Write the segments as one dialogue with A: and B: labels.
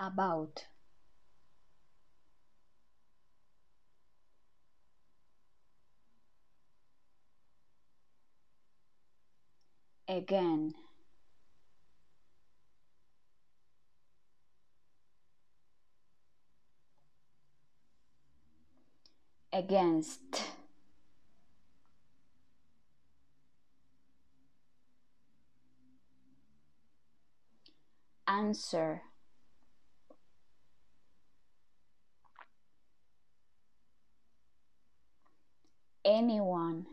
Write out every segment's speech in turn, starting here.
A: about. Again. Against. Answer anyone.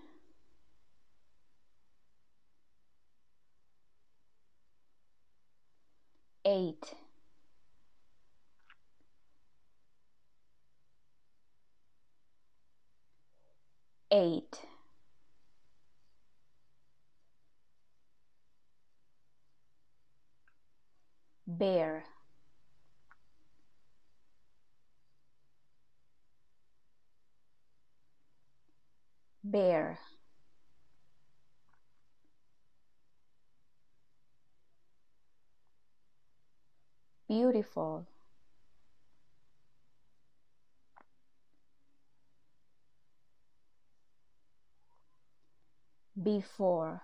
A: Eight. Eight. Bear bear. Beautiful. Before.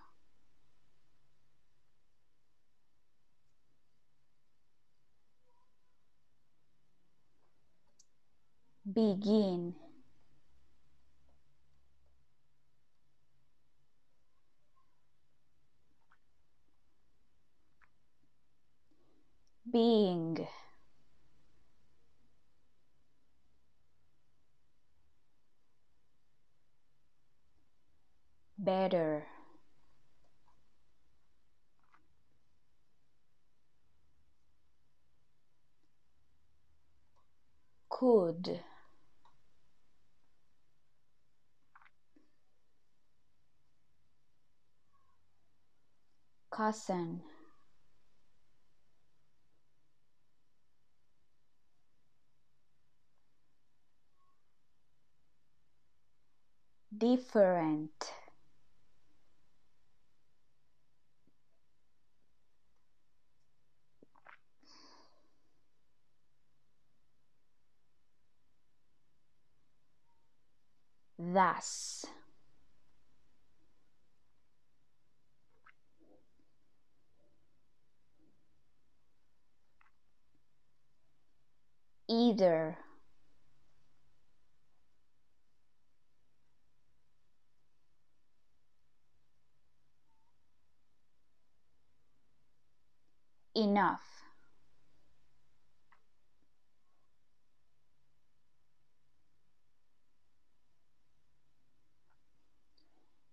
A: Begin being. Better. Could. Cousin different. Thus. Either enough.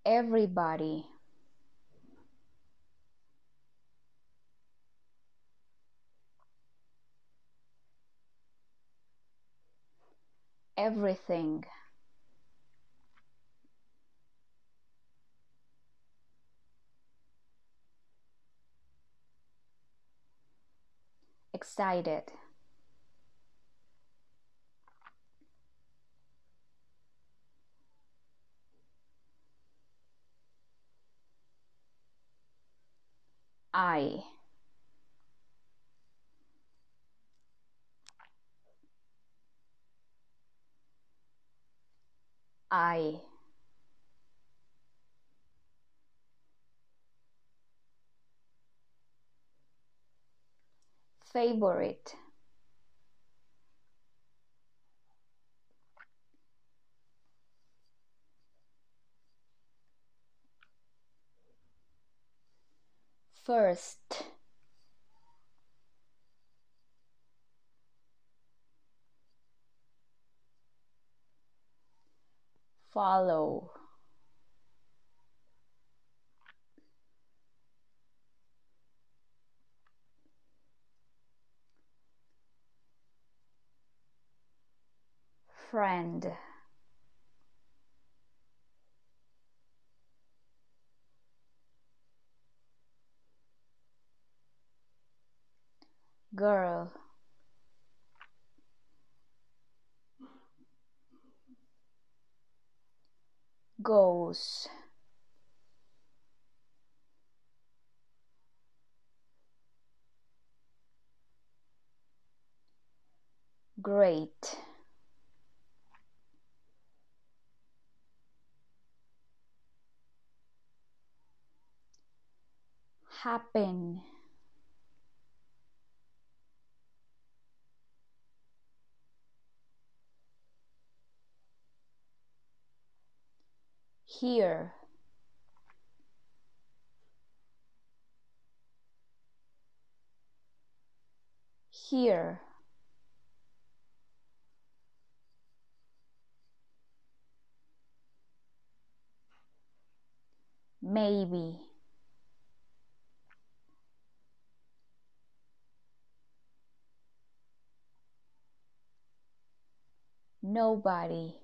A: Everybody. Everything excited. I. I favorite? First. Follow friend. Girl. Goes great happen. Here. Here. Maybe nobody